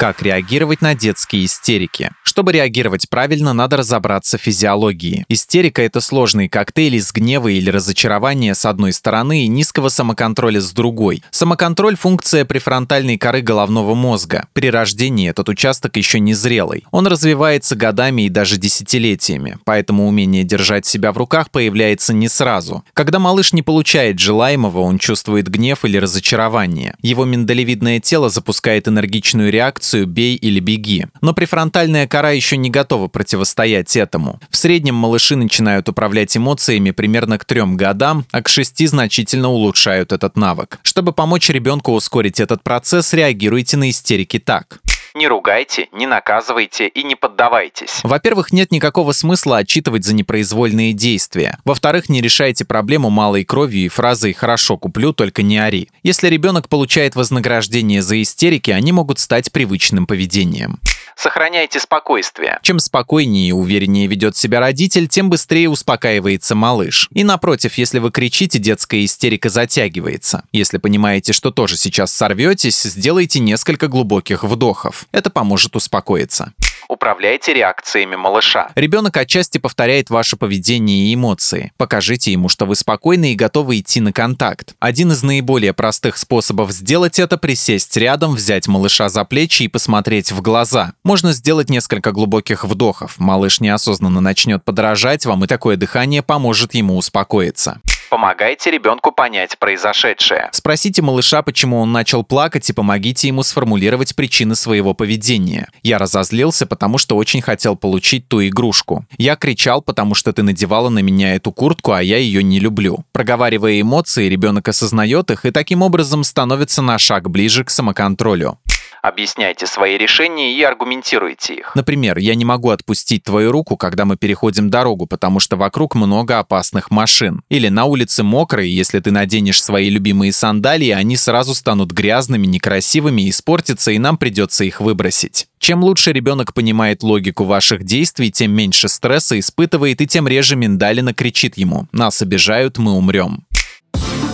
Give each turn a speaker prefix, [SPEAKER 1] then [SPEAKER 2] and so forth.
[SPEAKER 1] Как реагировать на детские истерики? Чтобы реагировать правильно, надо разобраться в физиологии. Истерика — это сложный коктейль из гнева или разочарования с одной стороны и низкого самоконтроля с другой. Самоконтроль — функция префронтальной коры головного мозга. При рождении этот участок еще не зрелый. Он развивается годами и даже десятилетиями, поэтому умение держать себя в руках появляется не сразу. Когда малыш не получает желаемого, он чувствует гнев или разочарование. Его миндалевидное тело запускает энергичную реакцию реакцию «бей или беги». Но префронтальная кора еще не готова противостоять этому. В среднем малыши начинают управлять эмоциями примерно к трем годам, а к шести значительно улучшают этот навык. Чтобы помочь ребенку ускорить этот процесс, реагируйте на истерики так.
[SPEAKER 2] Не ругайте, не наказывайте и не поддавайтесь.
[SPEAKER 1] Во-первых, нет никакого смысла отчитывать за непроизвольные действия. Во-вторых, не решайте проблему малой кровью и фразой «хорошо, куплю, только не ори». Если ребенок получает вознаграждение за истерики, они могут стать привычным поведением.
[SPEAKER 2] Сохраняйте спокойствие.
[SPEAKER 1] Чем спокойнее и увереннее ведет себя родитель, тем быстрее успокаивается малыш. И напротив, если вы кричите, детская истерика затягивается. Если понимаете, что тоже сейчас сорветесь, сделайте несколько глубоких вдохов. Это поможет успокоиться.
[SPEAKER 2] Управляйте реакциями малыша.
[SPEAKER 1] Ребенок отчасти повторяет ваше поведение и эмоции. Покажите ему, что вы спокойны и готовы идти на контакт. Один из наиболее простых способов сделать это – присесть рядом, взять малыша за плечи и посмотреть в глаза. Можно сделать несколько глубоких вдохов. Малыш неосознанно начнет подражать вам, и такое дыхание поможет ему успокоиться.
[SPEAKER 2] Помогайте ребенку понять произошедшее.
[SPEAKER 1] Спросите малыша, почему он начал плакать, и помогите ему сформулировать причины своего поведения. Я разозлился, потому что очень хотел получить ту игрушку. Я кричал, потому что ты надевала на меня эту куртку, а я ее не люблю. Проговаривая эмоции, ребенок осознает их и таким образом становится на шаг ближе к самоконтролю.
[SPEAKER 2] Объясняйте свои решения и аргументируйте их.
[SPEAKER 1] Например, я не могу отпустить твою руку, когда мы переходим дорогу, потому что вокруг много опасных машин. Или на улице мокро, и если ты наденешь свои любимые сандалии, они сразу станут грязными, некрасивыми, испортятся, и нам придется их выбросить. Чем лучше ребенок понимает логику ваших действий, тем меньше стресса испытывает и тем реже миндалина кричит ему «Нас обижают, мы умрем».